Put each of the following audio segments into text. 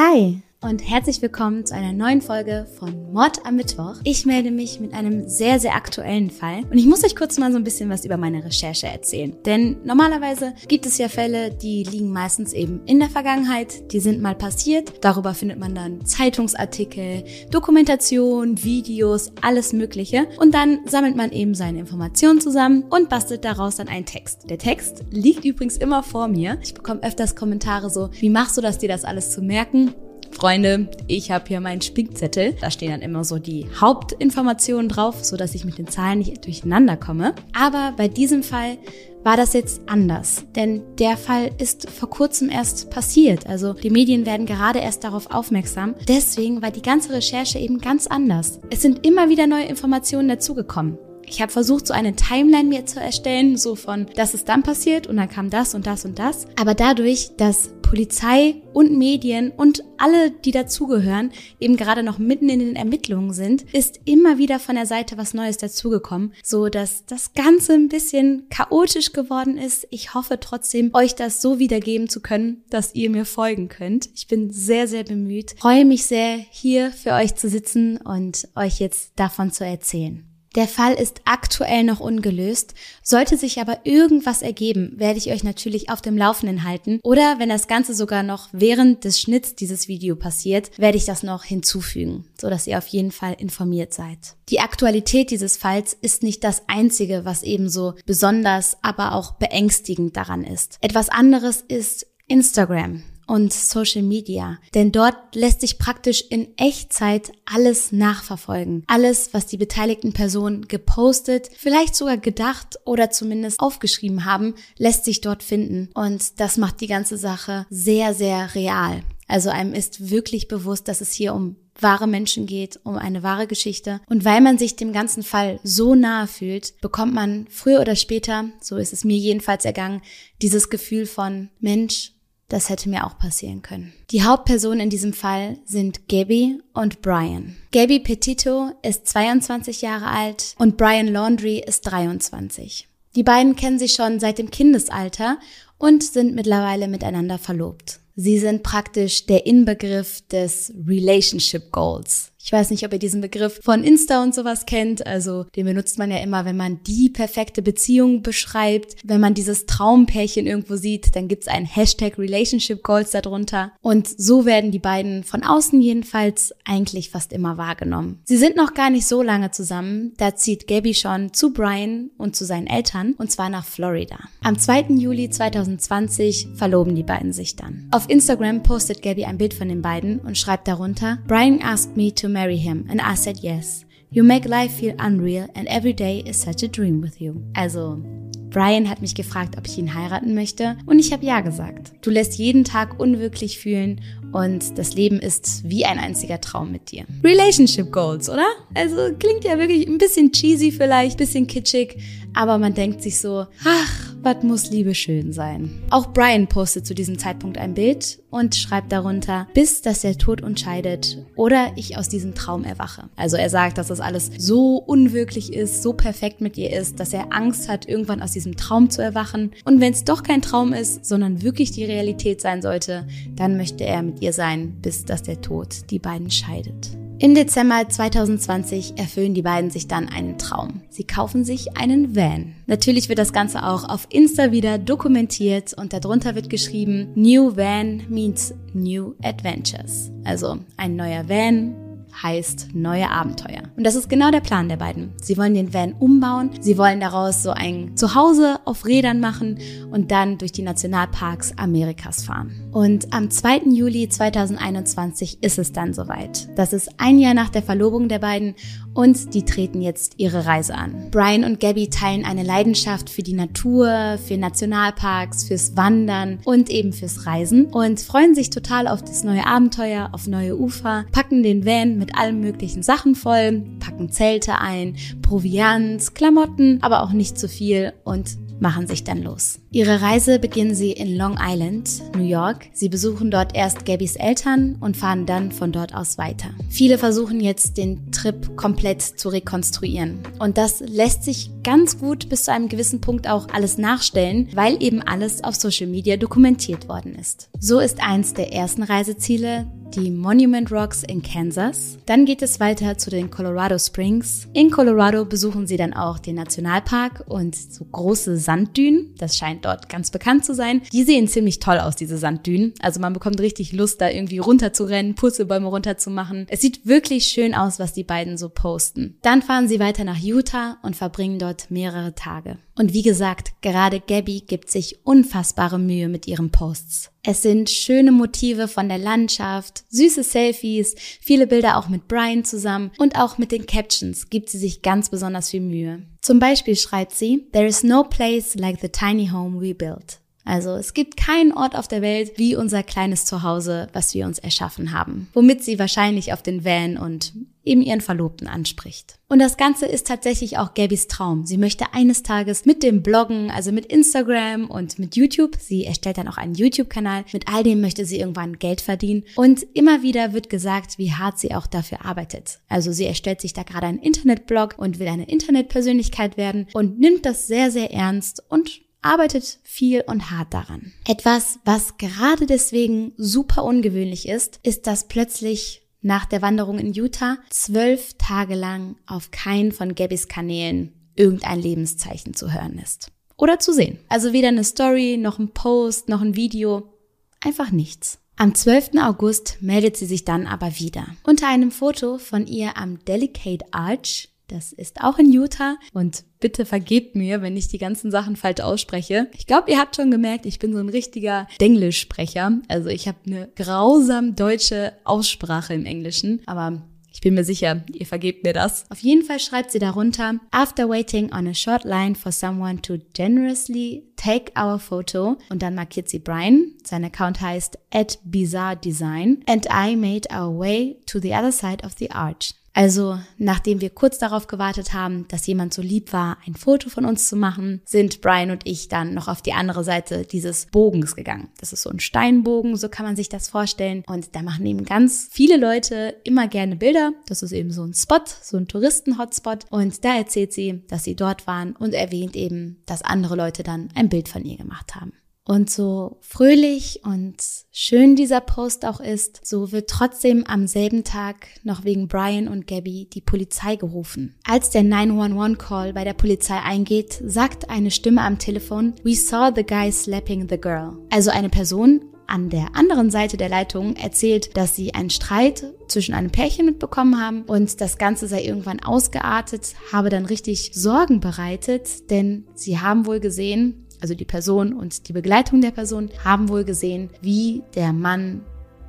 Hi und herzlich willkommen zu einer neuen Folge von Mord am Mittwoch. Ich melde mich mit einem sehr, sehr aktuellen Fall und ich muss euch kurz mal so ein bisschen was über meine Recherche erzählen. Denn normalerweise gibt es ja Fälle, die liegen meistens eben in der Vergangenheit, die sind mal passiert. Darüber findet man dann Zeitungsartikel, Dokumentation, Videos, alles Mögliche. Und dann sammelt man eben seine Informationen zusammen und bastelt daraus dann einen Text. Der Text liegt übrigens immer vor mir. Ich bekomme öfters Kommentare so, wie machst du das, dir das alles zu merken? Freunde, ich habe hier meinen Spickzettel. Da stehen dann immer so die Hauptinformationen drauf, so dass ich mit den Zahlen nicht durcheinander komme. Aber bei diesem Fall war das jetzt anders, denn der Fall ist vor kurzem erst passiert. Also die Medien werden gerade erst darauf aufmerksam. Deswegen war die ganze Recherche eben ganz anders. Es sind immer wieder neue Informationen dazugekommen. Ich habe versucht, so eine Timeline mir zu erstellen, so von, das ist dann passiert und dann kam das und das und das. Aber dadurch, dass Polizei und Medien und alle, die dazugehören, eben gerade noch mitten in den Ermittlungen sind, ist immer wieder von der Seite was Neues dazugekommen, so dass das Ganze ein bisschen chaotisch geworden ist. Ich hoffe trotzdem, euch das so wiedergeben zu können, dass ihr mir folgen könnt. Ich bin sehr, sehr bemüht. Freue mich sehr, hier für euch zu sitzen und euch jetzt davon zu erzählen. Der Fall ist aktuell noch ungelöst. Sollte sich aber irgendwas ergeben, werde ich euch natürlich auf dem Laufenden halten. Oder wenn das Ganze sogar noch während des Schnitts dieses Video passiert, werde ich das noch hinzufügen, so dass ihr auf jeden Fall informiert seid. Die Aktualität dieses Falls ist nicht das einzige, was ebenso besonders, aber auch beängstigend daran ist. Etwas anderes ist Instagram und Social Media. Denn dort lässt sich praktisch in Echtzeit alles nachverfolgen. Alles, was die beteiligten Personen gepostet, vielleicht sogar gedacht oder zumindest aufgeschrieben haben, lässt sich dort finden. Und das macht die ganze Sache sehr, sehr real. Also einem ist wirklich bewusst, dass es hier um wahre Menschen geht, um eine wahre Geschichte. Und weil man sich dem ganzen Fall so nahe fühlt, bekommt man früher oder später, so ist es mir jedenfalls ergangen, dieses Gefühl von Mensch, das hätte mir auch passieren können. Die Hauptpersonen in diesem Fall sind Gabby und Brian. Gabby Petito ist 22 Jahre alt und Brian Laundry ist 23. Die beiden kennen sich schon seit dem Kindesalter und sind mittlerweile miteinander verlobt. Sie sind praktisch der Inbegriff des Relationship Goals. Ich weiß nicht, ob ihr diesen Begriff von Insta und sowas kennt. Also den benutzt man ja immer, wenn man die perfekte Beziehung beschreibt. Wenn man dieses Traumpärchen irgendwo sieht, dann gibt's ein Hashtag Relationship Goals darunter. Und so werden die beiden von außen jedenfalls eigentlich fast immer wahrgenommen. Sie sind noch gar nicht so lange zusammen. Da zieht Gabby schon zu Brian und zu seinen Eltern und zwar nach Florida. Am 2. Juli 2020 verloben die beiden sich dann. Auf Instagram postet Gabby ein Bild von den beiden und schreibt darunter, Brian asked me to marry him and I said yes. You make life feel unreal and every day is such a dream with you. Also, Brian hat mich gefragt, ob ich ihn heiraten möchte und ich habe ja gesagt. Du lässt jeden Tag unwirklich fühlen und das Leben ist wie ein einziger Traum mit dir. Relationship Goals, oder? Also klingt ja wirklich ein bisschen cheesy vielleicht, bisschen kitschig, aber man denkt sich so, ach, was muss Liebe schön sein. Auch Brian postet zu diesem Zeitpunkt ein Bild und schreibt darunter, bis dass der Tod uns scheidet oder ich aus diesem Traum erwache. Also er sagt, dass das alles so unwirklich ist, so perfekt mit ihr ist, dass er Angst hat, irgendwann aus diesem Traum zu erwachen. Und wenn es doch kein Traum ist, sondern wirklich die Realität sein sollte, dann möchte er mit ihr sein, bis dass der Tod die beiden scheidet. Im Dezember 2020 erfüllen die beiden sich dann einen Traum. Sie kaufen sich einen Van. Natürlich wird das Ganze auch auf Insta wieder dokumentiert und darunter wird geschrieben, New Van means New Adventures. Also ein neuer Van heißt neue Abenteuer. Und das ist genau der Plan der beiden. Sie wollen den Van umbauen, sie wollen daraus so ein Zuhause auf Rädern machen und dann durch die Nationalparks Amerikas fahren. Und am 2. Juli 2021 ist es dann soweit. Das ist ein Jahr nach der Verlobung der beiden und die treten jetzt ihre Reise an. Brian und Gabby teilen eine Leidenschaft für die Natur, für Nationalparks, fürs Wandern und eben fürs Reisen und freuen sich total auf das neue Abenteuer, auf neue Ufer, packen den Van mit allen möglichen Sachen voll, packen Zelte ein, Proviant, Klamotten, aber auch nicht zu viel und machen sich dann los. Ihre Reise beginnen sie in Long Island, New York. Sie besuchen dort erst Gabbys Eltern und fahren dann von dort aus weiter. Viele versuchen jetzt den Trip komplett zu rekonstruieren. Und das lässt sich ganz gut bis zu einem gewissen Punkt auch alles nachstellen, weil eben alles auf Social Media dokumentiert worden ist. So ist eins der ersten Reiseziele die Monument Rocks in Kansas. Dann geht es weiter zu den Colorado Springs. In Colorado besuchen sie dann auch den Nationalpark und so große Sanddünen. Das scheint dort ganz bekannt zu sein. Die sehen ziemlich toll aus, diese Sanddünen. Also man bekommt richtig Lust, da irgendwie runterzurennen, Purzelbäume runterzumachen. Es sieht wirklich schön aus, was die beiden so posten. Dann fahren sie weiter nach Utah und verbringen dort mehrere Tage. Und wie gesagt, gerade Gabby gibt sich unfassbare Mühe mit ihren Posts. Es sind schöne Motive von der Landschaft, süße Selfies, viele Bilder auch mit Brian zusammen und auch mit den Captions gibt sie sich ganz besonders viel Mühe. Zum Beispiel schreibt sie, There is no place like the tiny home we built. Also es gibt keinen Ort auf der Welt wie unser kleines Zuhause, was wir uns erschaffen haben, womit sie wahrscheinlich auf den Van und eben ihren Verlobten anspricht. Und das Ganze ist tatsächlich auch Gabys Traum. Sie möchte eines Tages mit dem Bloggen, also mit Instagram und mit YouTube, sie erstellt dann auch einen YouTube-Kanal, mit all dem möchte sie irgendwann Geld verdienen. Und immer wieder wird gesagt, wie hart sie auch dafür arbeitet. Also sie erstellt sich da gerade einen Internetblog und will eine Internetpersönlichkeit werden und nimmt das sehr, sehr ernst und arbeitet viel und hart daran. Etwas, was gerade deswegen super ungewöhnlich ist, ist, dass plötzlich nach der Wanderung in Utah zwölf Tage lang auf keinen von Gabbys Kanälen irgendein Lebenszeichen zu hören ist. Oder zu sehen. Also weder eine Story, noch ein Post, noch ein Video. Einfach nichts. Am 12. August meldet sie sich dann aber wieder. Unter einem Foto von ihr am Delicate Arch das ist auch in Utah. Und bitte vergebt mir, wenn ich die ganzen Sachen falsch ausspreche. Ich glaube, ihr habt schon gemerkt, ich bin so ein richtiger Denglischsprecher. Also ich habe eine grausam deutsche Aussprache im Englischen. Aber ich bin mir sicher, ihr vergebt mir das. Auf jeden Fall schreibt sie darunter, After waiting on a short line for someone to generously take our photo und dann markiert sie Brian. Sein Account heißt at bizarre design and I made our way to the other side of the arch. Also, nachdem wir kurz darauf gewartet haben, dass jemand so lieb war, ein Foto von uns zu machen, sind Brian und ich dann noch auf die andere Seite dieses Bogens gegangen. Das ist so ein Steinbogen, so kann man sich das vorstellen. Und da machen eben ganz viele Leute immer gerne Bilder. Das ist eben so ein Spot, so ein Touristen-Hotspot. Und da erzählt sie, dass sie dort waren und erwähnt eben, dass andere Leute dann ein Bild von ihr gemacht haben. Und so fröhlich und schön dieser Post auch ist, so wird trotzdem am selben Tag noch wegen Brian und Gabby die Polizei gerufen. Als der 911-Call bei der Polizei eingeht, sagt eine Stimme am Telefon, We saw the guy slapping the girl. Also eine Person an der anderen Seite der Leitung erzählt, dass sie einen Streit zwischen einem Pärchen mitbekommen haben und das Ganze sei irgendwann ausgeartet, habe dann richtig Sorgen bereitet, denn sie haben wohl gesehen, also die Person und die Begleitung der Person, haben wohl gesehen, wie der Mann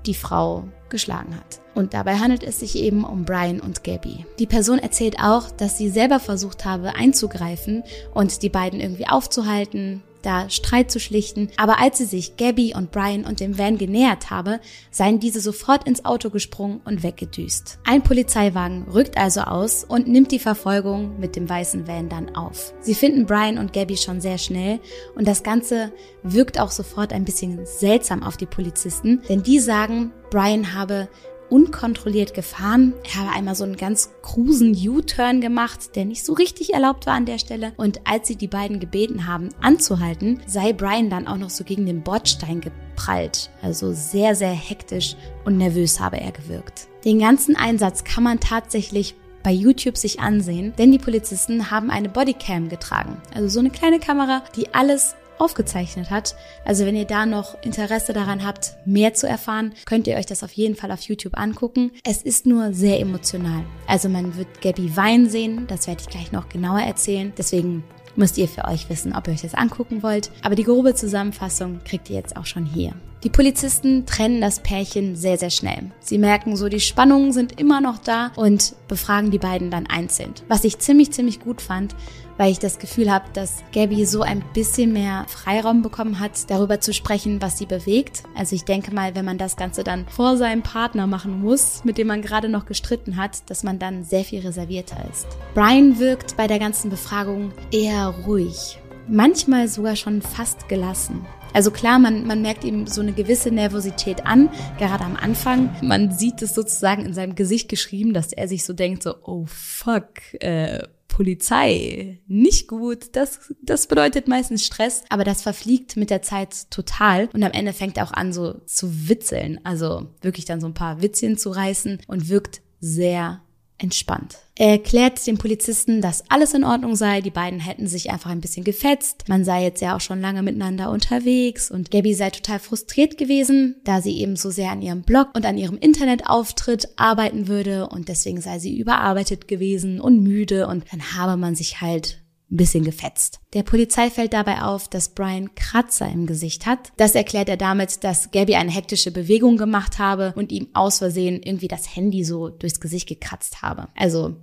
die Frau geschlagen hat. Und dabei handelt es sich eben um Brian und Gabby. Die Person erzählt auch, dass sie selber versucht habe einzugreifen und die beiden irgendwie aufzuhalten, da Streit zu schlichten, aber als sie sich Gabby und Brian und dem Van genähert habe, seien diese sofort ins Auto gesprungen und weggedüst. Ein Polizeiwagen rückt also aus und nimmt die Verfolgung mit dem weißen Van dann auf. Sie finden Brian und Gabby schon sehr schnell und das Ganze wirkt auch sofort ein bisschen seltsam auf die Polizisten, denn die sagen, Brian habe unkontrolliert gefahren. Er habe einmal so einen ganz krusen U-Turn gemacht, der nicht so richtig erlaubt war an der Stelle. Und als sie die beiden gebeten haben, anzuhalten, sei Brian dann auch noch so gegen den Bordstein geprallt. Also sehr, sehr hektisch und nervös habe er gewirkt. Den ganzen Einsatz kann man tatsächlich bei YouTube sich ansehen, denn die Polizisten haben eine Bodycam getragen. Also so eine kleine Kamera, die alles aufgezeichnet hat. Also wenn ihr da noch Interesse daran habt, mehr zu erfahren, könnt ihr euch das auf jeden Fall auf YouTube angucken. Es ist nur sehr emotional. Also man wird Gabby weinen sehen, das werde ich gleich noch genauer erzählen. Deswegen müsst ihr für euch wissen, ob ihr euch das angucken wollt. Aber die grobe Zusammenfassung kriegt ihr jetzt auch schon hier. Die Polizisten trennen das Pärchen sehr, sehr schnell. Sie merken so, die Spannungen sind immer noch da und befragen die beiden dann einzeln. Was ich ziemlich, ziemlich gut fand, weil ich das Gefühl habe, dass Gabby so ein bisschen mehr Freiraum bekommen hat, darüber zu sprechen, was sie bewegt. Also ich denke mal, wenn man das Ganze dann vor seinem Partner machen muss, mit dem man gerade noch gestritten hat, dass man dann sehr viel reservierter ist. Brian wirkt bei der ganzen Befragung eher ruhig, manchmal sogar schon fast gelassen. Also klar, man, man merkt ihm so eine gewisse Nervosität an, gerade am Anfang. Man sieht es sozusagen in seinem Gesicht geschrieben, dass er sich so denkt, so, oh fuck, äh, Polizei nicht gut. Das, das bedeutet meistens Stress, aber das verfliegt mit der Zeit total. Und am Ende fängt er auch an, so zu witzeln. Also wirklich dann so ein paar Witzchen zu reißen und wirkt sehr entspannt. Er erklärt dem Polizisten, dass alles in Ordnung sei, die beiden hätten sich einfach ein bisschen gefetzt, man sei jetzt ja auch schon lange miteinander unterwegs und Gabby sei total frustriert gewesen, da sie eben so sehr an ihrem Blog und an ihrem Internetauftritt arbeiten würde und deswegen sei sie überarbeitet gewesen und müde und dann habe man sich halt ein bisschen gefetzt. Der Polizei fällt dabei auf, dass Brian Kratzer im Gesicht hat. Das erklärt er damit, dass Gabby eine hektische Bewegung gemacht habe und ihm aus Versehen irgendwie das Handy so durchs Gesicht gekratzt habe. Also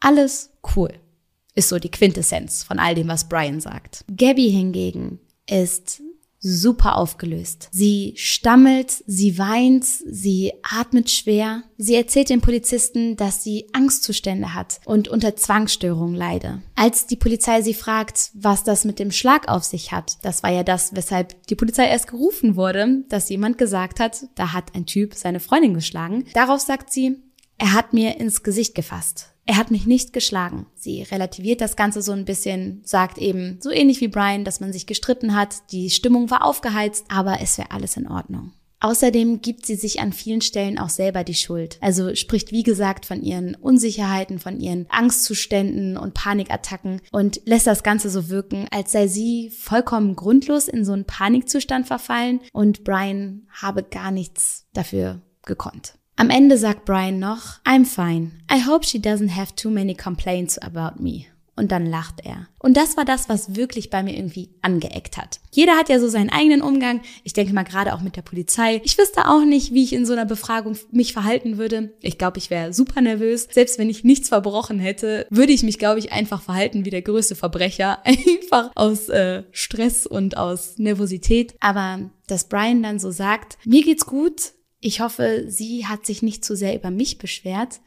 alles cool. Ist so die Quintessenz von all dem, was Brian sagt. Gabby hingegen ist super aufgelöst. Sie stammelt, sie weint, sie atmet schwer. Sie erzählt den Polizisten, dass sie Angstzustände hat und unter Zwangsstörungen leide. Als die Polizei sie fragt, was das mit dem Schlag auf sich hat, das war ja das, weshalb die Polizei erst gerufen wurde, dass jemand gesagt hat, da hat ein Typ seine Freundin geschlagen. Darauf sagt sie, er hat mir ins Gesicht gefasst. Er hat mich nicht geschlagen. Sie relativiert das Ganze so ein bisschen, sagt eben so ähnlich wie Brian, dass man sich gestritten hat, die Stimmung war aufgeheizt, aber es wäre alles in Ordnung. Außerdem gibt sie sich an vielen Stellen auch selber die Schuld. Also spricht wie gesagt von ihren Unsicherheiten, von ihren Angstzuständen und Panikattacken und lässt das Ganze so wirken, als sei sie vollkommen grundlos in so einen Panikzustand verfallen und Brian habe gar nichts dafür gekonnt. Am Ende sagt Brian noch, I'm fine. I hope she doesn't have too many complaints about me. Und dann lacht er. Und das war das, was wirklich bei mir irgendwie angeeckt hat. Jeder hat ja so seinen eigenen Umgang. Ich denke mal gerade auch mit der Polizei. Ich wüsste auch nicht, wie ich in so einer Befragung mich verhalten würde. Ich glaube, ich wäre super nervös. Selbst wenn ich nichts verbrochen hätte, würde ich mich, glaube ich, einfach verhalten wie der größte Verbrecher. Einfach aus äh, Stress und aus Nervosität. Aber dass Brian dann so sagt, mir geht's gut, ich hoffe, sie hat sich nicht zu sehr über mich beschwert.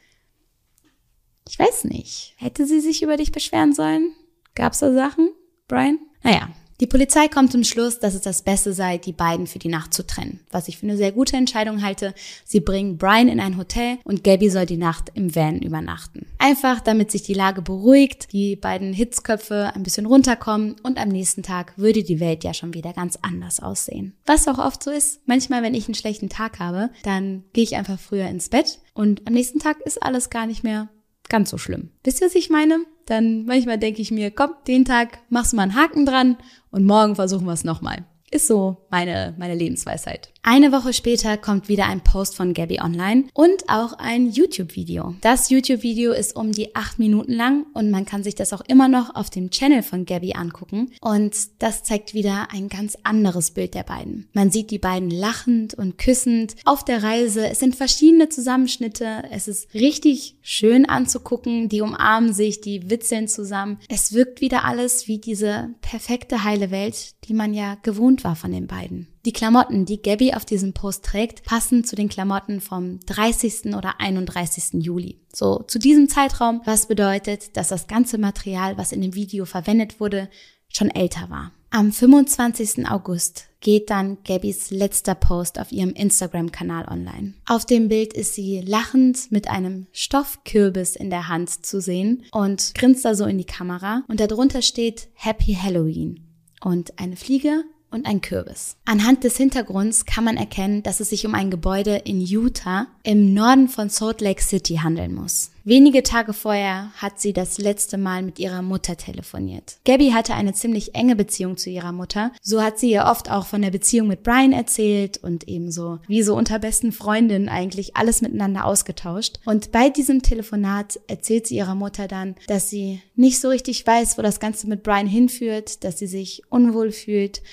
Ich weiß nicht. Hätte sie sich über dich beschweren sollen? Gab's da Sachen, Brian? Naja, die Polizei kommt zum Schluss, dass es das Beste sei, die beiden für die Nacht zu trennen. Was ich für eine sehr gute Entscheidung halte. Sie bringen Brian in ein Hotel und Gabby soll die Nacht im Van übernachten. Einfach, damit sich die Lage beruhigt, die beiden Hitzköpfe ein bisschen runterkommen und am nächsten Tag würde die Welt ja schon wieder ganz anders aussehen. Was auch oft so ist. Manchmal, wenn ich einen schlechten Tag habe, dann gehe ich einfach früher ins Bett und am nächsten Tag ist alles gar nicht mehr ganz so schlimm. Wisst ihr, was ich meine? Dann manchmal denke ich mir, komm, den Tag machst du mal einen Haken dran und morgen versuchen wir es nochmal. Ist so meine, meine Lebensweisheit. Eine Woche später kommt wieder ein Post von Gabby online und auch ein YouTube-Video. Das YouTube-Video ist um die acht Minuten lang und man kann sich das auch immer noch auf dem Channel von Gabby angucken. Und das zeigt wieder ein ganz anderes Bild der beiden. Man sieht die beiden lachend und küssend auf der Reise. Es sind verschiedene Zusammenschnitte. Es ist richtig schön anzugucken. Die umarmen sich, die witzeln zusammen. Es wirkt wieder alles wie diese perfekte heile Welt, die man ja gewohnt war von den beiden. Die Klamotten, die Gabby auf diesem Post trägt, passen zu den Klamotten vom 30. oder 31. Juli. So zu diesem Zeitraum, was bedeutet, dass das ganze Material, was in dem Video verwendet wurde, schon älter war. Am 25. August geht dann Gabbys letzter Post auf ihrem Instagram-Kanal online. Auf dem Bild ist sie lachend mit einem Stoffkürbis in der Hand zu sehen und grinst da so in die Kamera und darunter steht Happy Halloween und eine Fliege und ein Kürbis. Anhand des Hintergrunds kann man erkennen, dass es sich um ein Gebäude in Utah im Norden von Salt Lake City handeln muss. Wenige Tage vorher hat sie das letzte Mal mit ihrer Mutter telefoniert. Gabby hatte eine ziemlich enge Beziehung zu ihrer Mutter. So hat sie ihr oft auch von der Beziehung mit Brian erzählt und ebenso wie so unter besten Freundinnen eigentlich alles miteinander ausgetauscht. Und bei diesem Telefonat erzählt sie ihrer Mutter dann, dass sie nicht so richtig weiß, wo das Ganze mit Brian hinführt, dass sie sich unwohl fühlt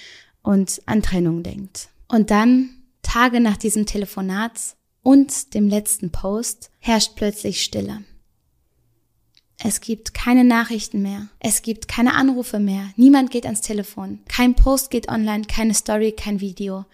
und an Trennung denkt. Und dann, Tage nach diesem Telefonat und dem letzten Post, herrscht plötzlich Stille. Es gibt keine Nachrichten mehr. Es gibt keine Anrufe mehr. Niemand geht ans Telefon. Kein Post geht online, keine Story, kein Video.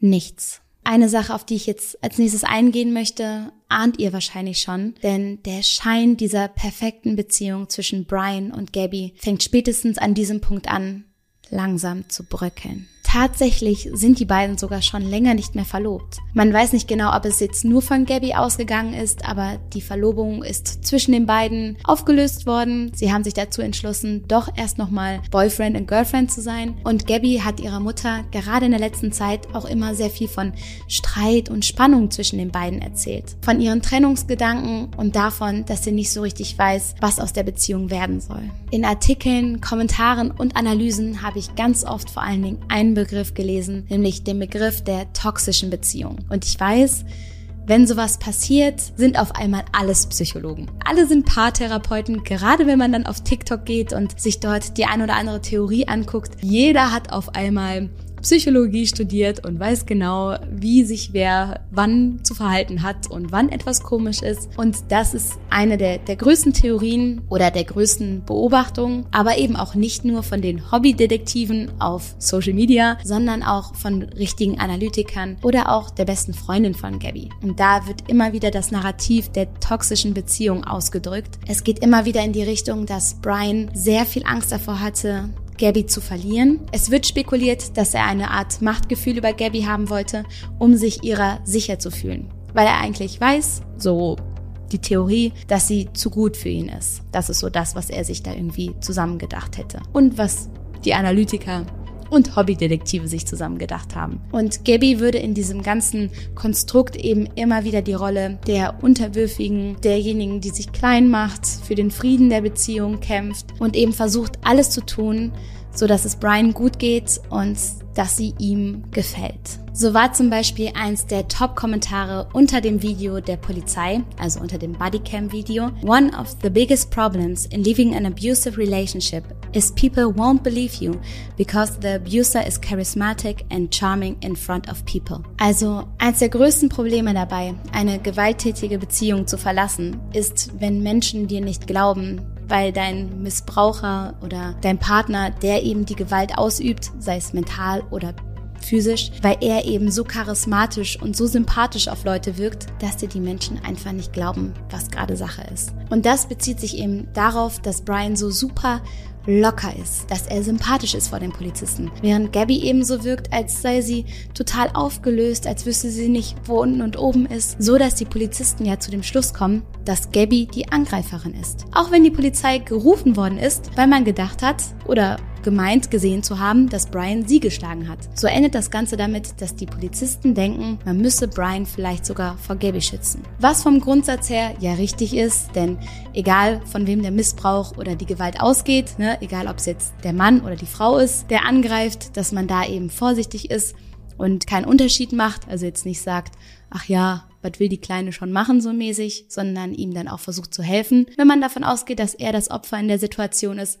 Nichts. Eine Sache, auf die ich jetzt als nächstes eingehen möchte, ahnt ihr wahrscheinlich schon, denn der Schein dieser perfekten Beziehung zwischen Brian und Gabby fängt spätestens an diesem Punkt an, langsam zu bröckeln. Tatsächlich sind die beiden sogar schon länger nicht mehr verlobt. Man weiß nicht genau, ob es jetzt nur von Gabby ausgegangen ist, aber die Verlobung ist zwischen den beiden aufgelöst worden. Sie haben sich dazu entschlossen, doch erst nochmal Boyfriend und Girlfriend zu sein. Und Gabby hat ihrer Mutter gerade in der letzten Zeit auch immer sehr viel von Streit und Spannung zwischen den beiden erzählt. Von ihren Trennungsgedanken und davon, dass sie nicht so richtig weiß, was aus der Beziehung werden soll. In Artikeln, Kommentaren und Analysen habe ich ganz oft vor allen Dingen einen Begriff gelesen, nämlich den Begriff der toxischen Beziehung. Und ich weiß, wenn sowas passiert, sind auf einmal alles Psychologen. Alle sind Paartherapeuten, gerade wenn man dann auf TikTok geht und sich dort die ein oder andere Theorie anguckt. Jeder hat auf einmal Psychologie studiert und weiß genau, wie sich wer wann zu verhalten hat und wann etwas komisch ist. Und das ist eine der, der größten Theorien oder der größten Beobachtungen, aber eben auch nicht nur von den Hobbydetektiven auf Social Media, sondern auch von richtigen Analytikern oder auch der besten Freundin von Gabby. Und da wird immer wieder das Narrativ der toxischen Beziehung ausgedrückt. Es geht immer wieder in die Richtung, dass Brian sehr viel Angst davor hatte, Gabby zu verlieren. Es wird spekuliert, dass er eine Art Machtgefühl über Gabby haben wollte, um sich ihrer sicher zu fühlen. Weil er eigentlich weiß, so die Theorie, dass sie zu gut für ihn ist. Das ist so das, was er sich da irgendwie zusammengedacht hätte. Und was die Analytiker und Hobbydetektive sich zusammengedacht haben. Und Gabby würde in diesem ganzen Konstrukt eben immer wieder die Rolle der Unterwürfigen, derjenigen, die sich klein macht, für den Frieden der Beziehung kämpft und eben versucht, alles zu tun, so dass es Brian gut geht und dass sie ihm gefällt. So war zum Beispiel eins der Top-Kommentare unter dem Video der Polizei, also unter dem Bodycam-Video. One of the biggest problems in living an abusive relationship is people won't believe you because the abuser is charismatic and charming in front of people. Also eins der größten Probleme dabei, eine gewalttätige Beziehung zu verlassen, ist, wenn Menschen dir nicht glauben, weil dein Missbraucher oder dein Partner, der eben die Gewalt ausübt, sei es mental oder physisch, weil er eben so charismatisch und so sympathisch auf Leute wirkt, dass dir die Menschen einfach nicht glauben, was gerade Sache ist. Und das bezieht sich eben darauf, dass Brian so super locker ist, dass er sympathisch ist vor den Polizisten, während Gabby ebenso wirkt, als sei sie total aufgelöst, als wüsste sie nicht, wo unten und oben ist, so dass die Polizisten ja zu dem Schluss kommen, dass Gabby die Angreiferin ist. Auch wenn die Polizei gerufen worden ist, weil man gedacht hat oder gemeint gesehen zu haben, dass Brian sie geschlagen hat. So endet das Ganze damit, dass die Polizisten denken, man müsse Brian vielleicht sogar vor Gabby schützen. Was vom Grundsatz her ja richtig ist, denn egal von wem der Missbrauch oder die Gewalt ausgeht, ne, egal ob es jetzt der Mann oder die Frau ist, der angreift, dass man da eben vorsichtig ist und keinen Unterschied macht, also jetzt nicht sagt, ach ja, was will die Kleine schon machen so mäßig, sondern ihm dann auch versucht zu helfen, wenn man davon ausgeht, dass er das Opfer in der Situation ist,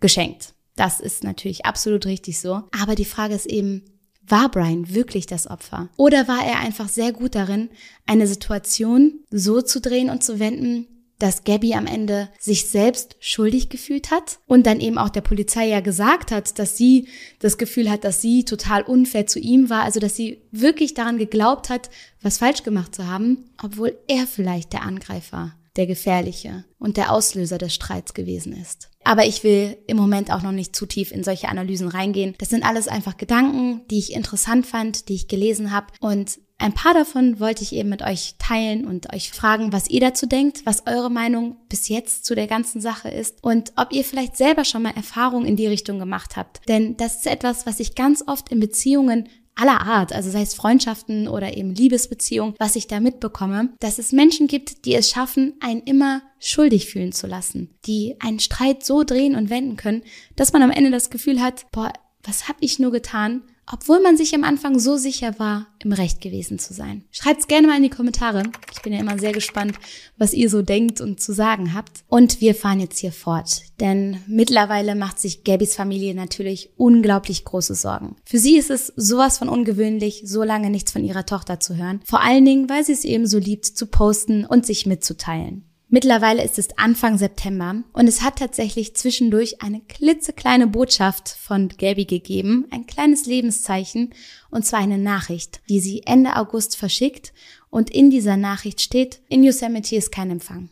geschenkt. Das ist natürlich absolut richtig so. Aber die Frage ist eben, war Brian wirklich das Opfer? Oder war er einfach sehr gut darin, eine Situation so zu drehen und zu wenden, dass Gabby am Ende sich selbst schuldig gefühlt hat und dann eben auch der Polizei ja gesagt hat, dass sie das Gefühl hat, dass sie total unfair zu ihm war, also dass sie wirklich daran geglaubt hat, was falsch gemacht zu haben, obwohl er vielleicht der Angreifer der gefährliche und der Auslöser des Streits gewesen ist. Aber ich will im Moment auch noch nicht zu tief in solche Analysen reingehen. Das sind alles einfach Gedanken, die ich interessant fand, die ich gelesen habe und ein paar davon wollte ich eben mit euch teilen und euch fragen, was ihr dazu denkt, was eure Meinung bis jetzt zu der ganzen Sache ist und ob ihr vielleicht selber schon mal Erfahrungen in die Richtung gemacht habt. Denn das ist etwas, was ich ganz oft in Beziehungen aller Art, also sei es Freundschaften oder eben Liebesbeziehungen, was ich da mitbekomme, dass es Menschen gibt, die es schaffen, einen immer schuldig fühlen zu lassen, die einen Streit so drehen und wenden können, dass man am Ende das Gefühl hat, boah, was hab ich nur getan? Obwohl man sich am Anfang so sicher war, im Recht gewesen zu sein. Schreibt's gerne mal in die Kommentare. Ich bin ja immer sehr gespannt, was ihr so denkt und zu sagen habt. Und wir fahren jetzt hier fort, denn mittlerweile macht sich Gabys Familie natürlich unglaublich große Sorgen. Für sie ist es sowas von ungewöhnlich, so lange nichts von ihrer Tochter zu hören. Vor allen Dingen, weil sie es eben so liebt, zu posten und sich mitzuteilen. Mittlerweile ist es Anfang September und es hat tatsächlich zwischendurch eine klitzekleine Botschaft von Gabby gegeben, ein kleines Lebenszeichen, und zwar eine Nachricht, die sie Ende August verschickt und in dieser Nachricht steht, in Yosemite ist kein Empfang.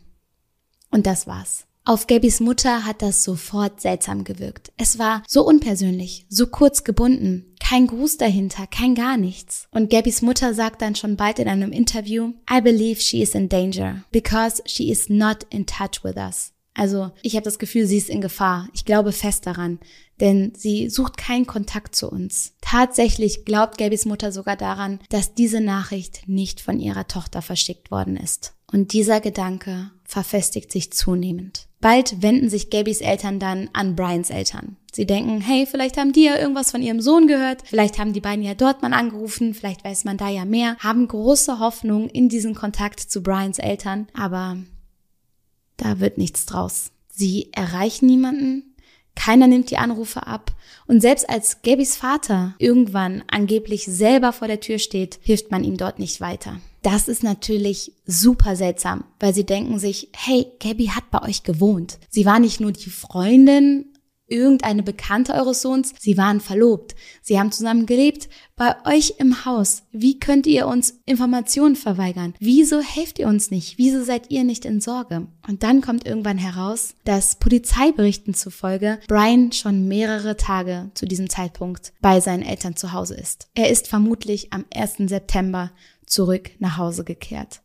Und das war's. Auf Gabys Mutter hat das sofort seltsam gewirkt. Es war so unpersönlich, so kurz gebunden, kein Gruß dahinter, kein gar nichts. Und Gabys Mutter sagt dann schon bald in einem Interview, I believe she is in danger because she is not in touch with us. Also ich habe das Gefühl, sie ist in Gefahr. Ich glaube fest daran, denn sie sucht keinen Kontakt zu uns. Tatsächlich glaubt Gabys Mutter sogar daran, dass diese Nachricht nicht von ihrer Tochter verschickt worden ist. Und dieser Gedanke verfestigt sich zunehmend. Bald wenden sich Gabys Eltern dann an Brians Eltern. Sie denken, hey, vielleicht haben die ja irgendwas von ihrem Sohn gehört, vielleicht haben die beiden ja dort mal angerufen, vielleicht weiß man da ja mehr, haben große Hoffnung in diesen Kontakt zu Brians Eltern, aber da wird nichts draus. Sie erreichen niemanden, keiner nimmt die Anrufe ab und selbst als Gabys Vater irgendwann angeblich selber vor der Tür steht, hilft man ihm dort nicht weiter. Das ist natürlich super seltsam, weil sie denken sich, hey, Gabby hat bei euch gewohnt. Sie war nicht nur die Freundin irgendeine Bekannte eures Sohns, sie waren verlobt, sie haben zusammen gelebt, bei euch im Haus. Wie könnt ihr uns Informationen verweigern? Wieso helft ihr uns nicht? Wieso seid ihr nicht in Sorge? Und dann kommt irgendwann heraus, dass Polizeiberichten zufolge Brian schon mehrere Tage zu diesem Zeitpunkt bei seinen Eltern zu Hause ist. Er ist vermutlich am 1. September zurück nach Hause gekehrt.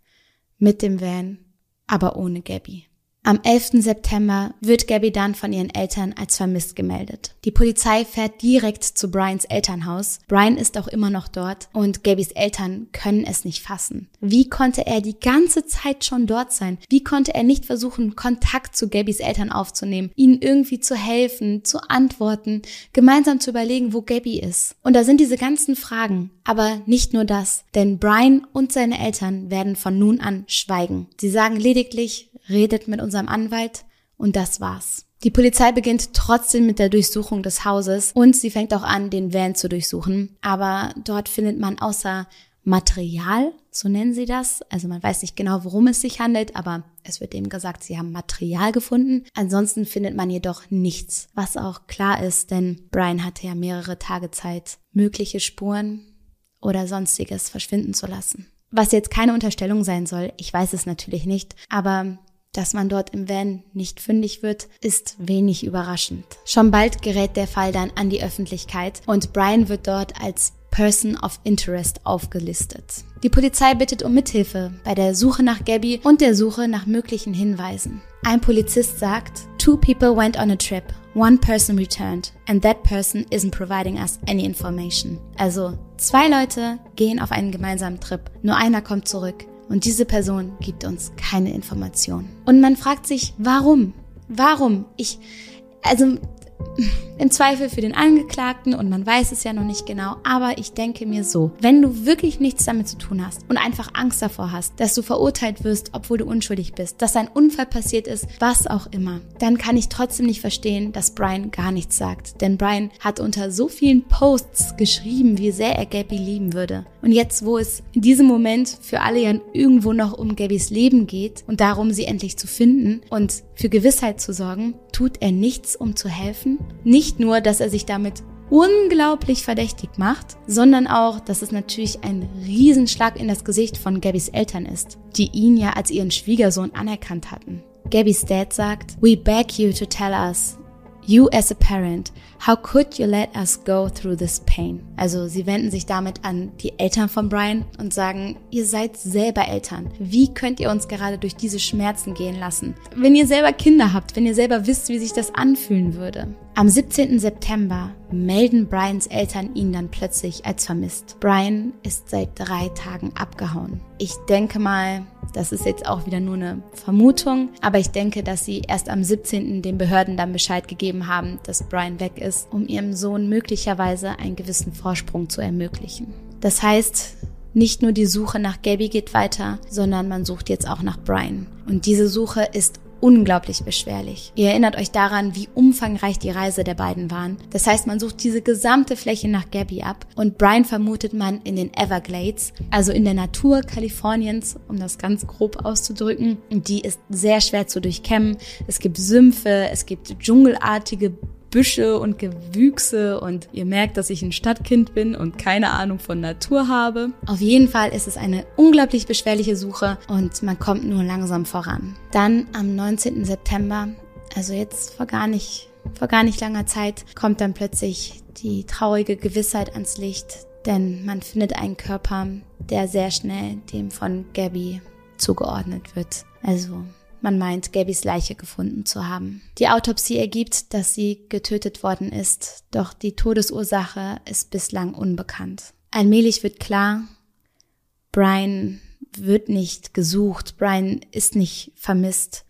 Mit dem Van, aber ohne Gabby. Am 11. September wird Gabby dann von ihren Eltern als vermisst gemeldet. Die Polizei fährt direkt zu Brians Elternhaus. Brian ist auch immer noch dort und Gabbys Eltern können es nicht fassen. Wie konnte er die ganze Zeit schon dort sein? Wie konnte er nicht versuchen, Kontakt zu Gabbys Eltern aufzunehmen, ihnen irgendwie zu helfen, zu antworten, gemeinsam zu überlegen, wo Gabby ist? Und da sind diese ganzen Fragen. Aber nicht nur das, denn Brian und seine Eltern werden von nun an schweigen. Sie sagen lediglich, redet mit unserem Anwalt und das war's. Die Polizei beginnt trotzdem mit der Durchsuchung des Hauses und sie fängt auch an, den Van zu durchsuchen. Aber dort findet man außer Material, so nennen sie das. Also man weiß nicht genau, worum es sich handelt, aber es wird eben gesagt, sie haben Material gefunden. Ansonsten findet man jedoch nichts, was auch klar ist, denn Brian hatte ja mehrere Tage Zeit, mögliche Spuren oder sonstiges verschwinden zu lassen. Was jetzt keine Unterstellung sein soll, ich weiß es natürlich nicht, aber dass man dort im Van nicht fündig wird, ist wenig überraschend. Schon bald gerät der Fall dann an die Öffentlichkeit und Brian wird dort als Person of Interest aufgelistet. Die Polizei bittet um Mithilfe bei der Suche nach Gabby und der Suche nach möglichen Hinweisen. Ein Polizist sagt, Two people went on a trip. One person returned and that person isn't providing us any information. Also, zwei Leute gehen auf einen gemeinsamen Trip. Nur einer kommt zurück. Und diese Person gibt uns keine Information. Und man fragt sich, warum? Warum? Ich, also im Zweifel für den Angeklagten und man weiß es ja noch nicht genau, aber ich denke mir so, wenn du wirklich nichts damit zu tun hast und einfach Angst davor hast, dass du verurteilt wirst, obwohl du unschuldig bist, dass ein Unfall passiert ist, was auch immer, dann kann ich trotzdem nicht verstehen, dass Brian gar nichts sagt. Denn Brian hat unter so vielen Posts geschrieben, wie sehr er Gabby lieben würde. Und jetzt, wo es in diesem Moment für alle ja irgendwo noch um Gabbys Leben geht und darum, sie endlich zu finden und für Gewissheit zu sorgen, tut er nichts, um zu helfen. Nicht nur, dass er sich damit unglaublich verdächtig macht, sondern auch, dass es natürlich ein Riesenschlag in das Gesicht von Gabbys Eltern ist, die ihn ja als ihren Schwiegersohn anerkannt hatten. Gabbys Dad sagt, We beg you to tell us You as a parent, how could you let us go through this pain? Also sie wenden sich damit an die Eltern von Brian und sagen, ihr seid selber Eltern. Wie könnt ihr uns gerade durch diese Schmerzen gehen lassen? Wenn ihr selber Kinder habt, wenn ihr selber wisst, wie sich das anfühlen würde. Am 17. September melden Brians Eltern ihn dann plötzlich als vermisst. Brian ist seit drei Tagen abgehauen. Ich denke mal, das ist jetzt auch wieder nur eine Vermutung, aber ich denke, dass sie erst am 17. den Behörden dann Bescheid gegeben haben, dass Brian weg ist, um ihrem Sohn möglicherweise einen gewissen Vorsprung zu ermöglichen. Das heißt, nicht nur die Suche nach Gabby geht weiter, sondern man sucht jetzt auch nach Brian. Und diese Suche ist unglaublich beschwerlich. Ihr erinnert euch daran, wie umfangreich die Reise der beiden waren. Das heißt, man sucht diese gesamte Fläche nach Gabby ab und Brian vermutet man in den Everglades, also in der Natur Kaliforniens, um das ganz grob auszudrücken. Und die ist sehr schwer zu durchkämmen. Es gibt Sümpfe, es gibt dschungelartige Büsche und Gewüchse und ihr merkt, dass ich ein Stadtkind bin und keine Ahnung von Natur habe. Auf jeden Fall ist es eine unglaublich beschwerliche Suche und man kommt nur langsam voran. Dann am 19. September also jetzt vor gar nicht, vor gar nicht langer Zeit, kommt dann plötzlich die traurige Gewissheit ans Licht, denn man findet einen Körper, der sehr schnell dem von Gabby zugeordnet wird. Also man meint, Gabys Leiche gefunden zu haben. Die Autopsie ergibt, dass sie getötet worden ist, doch die Todesursache ist bislang unbekannt. Allmählich wird klar, Brian wird nicht gesucht, Brian ist nicht vermisst,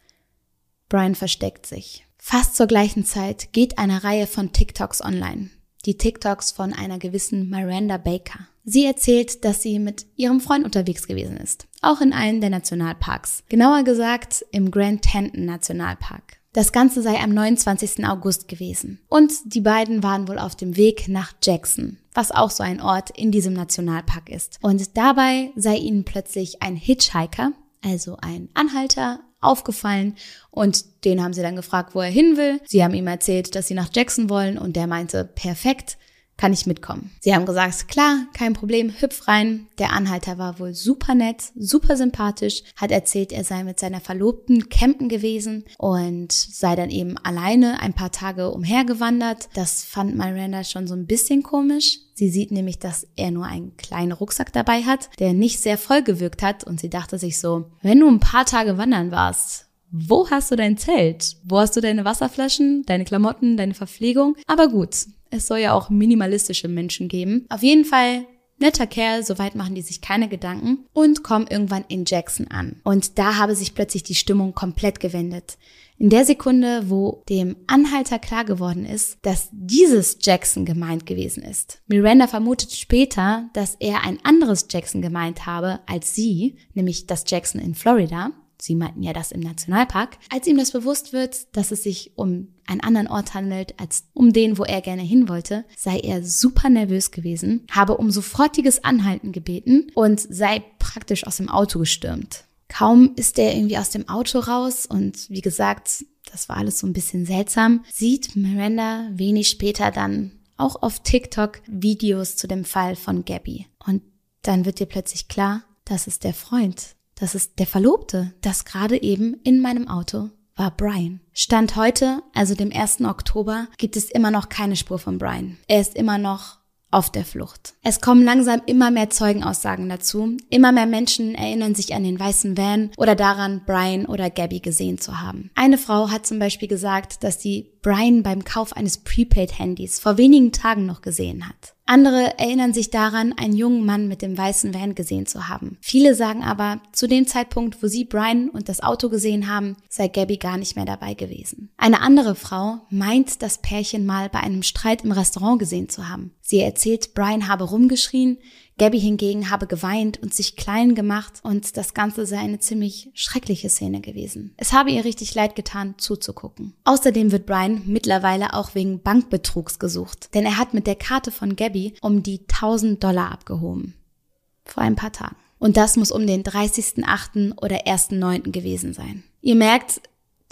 Brian versteckt sich. Fast zur gleichen Zeit geht eine Reihe von TikToks online. Die TikToks von einer gewissen Miranda Baker. Sie erzählt, dass sie mit ihrem Freund unterwegs gewesen ist, auch in einem der Nationalparks. Genauer gesagt im Grand Teton Nationalpark. Das Ganze sei am 29. August gewesen. Und die beiden waren wohl auf dem Weg nach Jackson, was auch so ein Ort in diesem Nationalpark ist. Und dabei sei ihnen plötzlich ein Hitchhiker, also ein Anhalter, aufgefallen und den haben sie dann gefragt, wo er hin will. Sie haben ihm erzählt, dass sie nach Jackson wollen und der meinte, perfekt, kann ich mitkommen? Sie haben gesagt, klar, kein Problem, hüpf rein. Der Anhalter war wohl super nett, super sympathisch, hat erzählt, er sei mit seiner Verlobten campen gewesen und sei dann eben alleine ein paar Tage umhergewandert. Das fand Miranda schon so ein bisschen komisch. Sie sieht nämlich, dass er nur einen kleinen Rucksack dabei hat, der nicht sehr voll gewirkt hat und sie dachte sich so, wenn du ein paar Tage wandern warst, wo hast du dein Zelt? Wo hast du deine Wasserflaschen, deine Klamotten, deine Verpflegung? Aber gut, es soll ja auch minimalistische Menschen geben. Auf jeden Fall netter Kerl, soweit machen die sich keine Gedanken und kommen irgendwann in Jackson an. Und da habe sich plötzlich die Stimmung komplett gewendet. In der Sekunde, wo dem Anhalter klar geworden ist, dass dieses Jackson gemeint gewesen ist. Miranda vermutet später, dass er ein anderes Jackson gemeint habe als sie, nämlich das Jackson in Florida. Sie meinten ja das im Nationalpark. Als ihm das bewusst wird, dass es sich um einen anderen Ort handelt als um den, wo er gerne hin wollte, sei er super nervös gewesen, habe um sofortiges Anhalten gebeten und sei praktisch aus dem Auto gestürmt. Kaum ist er irgendwie aus dem Auto raus und wie gesagt, das war alles so ein bisschen seltsam, sieht Miranda wenig später dann auch auf TikTok Videos zu dem Fall von Gabby. Und dann wird dir plötzlich klar, das ist der Freund das ist der Verlobte, das gerade eben in meinem Auto war Brian. Stand heute, also dem 1. Oktober, gibt es immer noch keine Spur von Brian. Er ist immer noch auf der Flucht. Es kommen langsam immer mehr Zeugenaussagen dazu. Immer mehr Menschen erinnern sich an den weißen Van oder daran, Brian oder Gabby gesehen zu haben. Eine Frau hat zum Beispiel gesagt, dass sie Brian beim Kauf eines Prepaid-Handys vor wenigen Tagen noch gesehen hat. Andere erinnern sich daran, einen jungen Mann mit dem weißen Van gesehen zu haben. Viele sagen aber, zu dem Zeitpunkt, wo sie Brian und das Auto gesehen haben, sei Gabby gar nicht mehr dabei gewesen. Eine andere Frau meint, das Pärchen mal bei einem Streit im Restaurant gesehen zu haben. Sie erzählt, Brian habe rumgeschrien, Gabby hingegen habe geweint und sich klein gemacht und das Ganze sei eine ziemlich schreckliche Szene gewesen. Es habe ihr richtig leid getan, zuzugucken. Außerdem wird Brian mittlerweile auch wegen Bankbetrugs gesucht, denn er hat mit der Karte von Gabby um die 1000 Dollar abgehoben. Vor ein paar Tagen. Und das muss um den 30.8. oder 1.9. gewesen sein. Ihr merkt,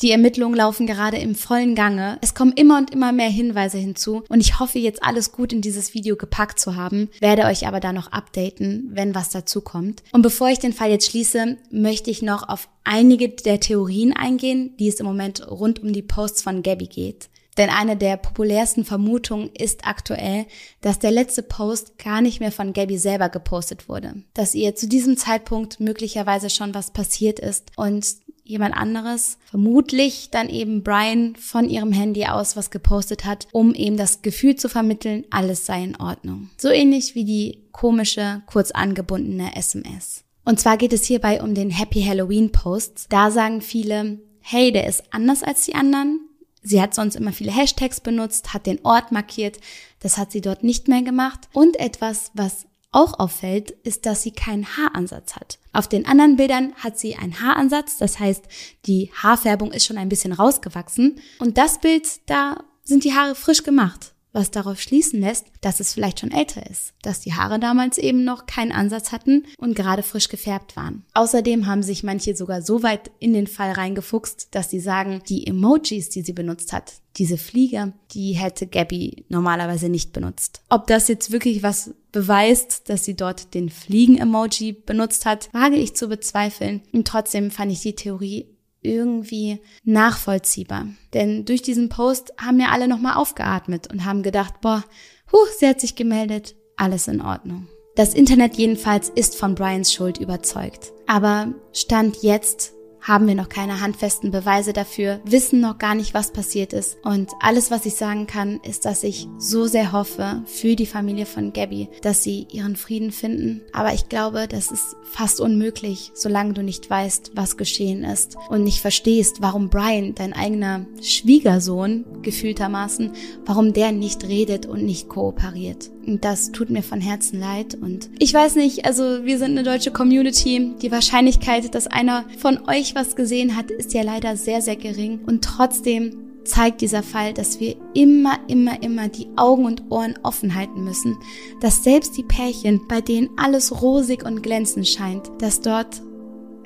die Ermittlungen laufen gerade im vollen Gange. Es kommen immer und immer mehr Hinweise hinzu und ich hoffe jetzt alles gut in dieses Video gepackt zu haben, werde euch aber da noch updaten, wenn was dazu kommt. Und bevor ich den Fall jetzt schließe, möchte ich noch auf einige der Theorien eingehen, die es im Moment rund um die Posts von Gabby geht. Denn eine der populärsten Vermutungen ist aktuell, dass der letzte Post gar nicht mehr von Gabby selber gepostet wurde. Dass ihr zu diesem Zeitpunkt möglicherweise schon was passiert ist und jemand anderes, vermutlich dann eben Brian von ihrem Handy aus was gepostet hat, um eben das Gefühl zu vermitteln, alles sei in Ordnung. So ähnlich wie die komische, kurz angebundene SMS. Und zwar geht es hierbei um den Happy Halloween Post. Da sagen viele, hey, der ist anders als die anderen. Sie hat sonst immer viele Hashtags benutzt, hat den Ort markiert. Das hat sie dort nicht mehr gemacht. Und etwas, was auch auffällt, ist, dass sie keinen Haaransatz hat. Auf den anderen Bildern hat sie einen Haaransatz, das heißt, die Haarfärbung ist schon ein bisschen rausgewachsen. Und das Bild, da sind die Haare frisch gemacht was darauf schließen lässt, dass es vielleicht schon älter ist, dass die Haare damals eben noch keinen Ansatz hatten und gerade frisch gefärbt waren. Außerdem haben sich manche sogar so weit in den Fall reingefuchst, dass sie sagen, die Emojis, die sie benutzt hat, diese Fliege, die hätte Gabby normalerweise nicht benutzt. Ob das jetzt wirklich was beweist, dass sie dort den Fliegen-Emoji benutzt hat, wage ich zu bezweifeln. Und trotzdem fand ich die Theorie irgendwie nachvollziehbar. Denn durch diesen Post haben ja alle nochmal aufgeatmet und haben gedacht, boah, huh, sie hat sich gemeldet, alles in Ordnung. Das Internet jedenfalls ist von Brians Schuld überzeugt. Aber Stand jetzt haben wir noch keine handfesten Beweise dafür, wissen noch gar nicht, was passiert ist. Und alles, was ich sagen kann, ist, dass ich so sehr hoffe für die Familie von Gabby, dass sie ihren Frieden finden. Aber ich glaube, das ist fast unmöglich, solange du nicht weißt, was geschehen ist und nicht verstehst, warum Brian, dein eigener Schwiegersohn, gefühltermaßen, warum der nicht redet und nicht kooperiert. Das tut mir von Herzen leid. Und ich weiß nicht, also wir sind eine deutsche Community. Die Wahrscheinlichkeit, dass einer von euch was gesehen hat, ist ja leider sehr, sehr gering. Und trotzdem zeigt dieser Fall, dass wir immer, immer, immer die Augen und Ohren offen halten müssen. Dass selbst die Pärchen, bei denen alles rosig und glänzend scheint, dass dort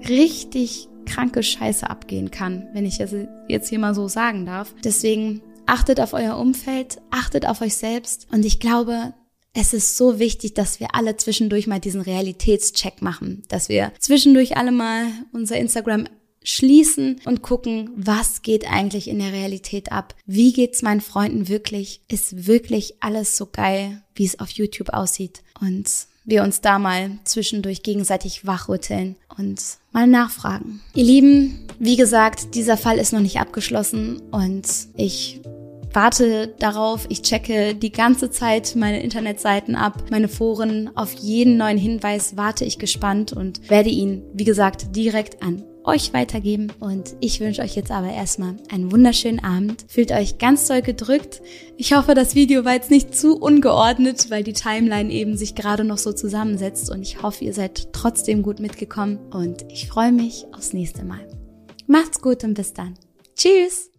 richtig kranke Scheiße abgehen kann, wenn ich das jetzt hier mal so sagen darf. Deswegen achtet auf euer Umfeld, achtet auf euch selbst und ich glaube, es ist so wichtig, dass wir alle zwischendurch mal diesen Realitätscheck machen, dass wir zwischendurch alle mal unser Instagram schließen und gucken, was geht eigentlich in der Realität ab? Wie geht's meinen Freunden wirklich? Ist wirklich alles so geil, wie es auf YouTube aussieht? Und wir uns da mal zwischendurch gegenseitig wachrütteln und mal nachfragen. Ihr Lieben, wie gesagt, dieser Fall ist noch nicht abgeschlossen und ich warte darauf, ich checke die ganze Zeit meine Internetseiten ab, meine Foren. Auf jeden neuen Hinweis warte ich gespannt und werde ihn, wie gesagt, direkt an euch weitergeben. Und ich wünsche euch jetzt aber erstmal einen wunderschönen Abend. Fühlt euch ganz doll gedrückt. Ich hoffe, das Video war jetzt nicht zu ungeordnet, weil die Timeline eben sich gerade noch so zusammensetzt. Und ich hoffe, ihr seid trotzdem gut mitgekommen. Und ich freue mich aufs nächste Mal. Macht's gut und bis dann. Tschüss!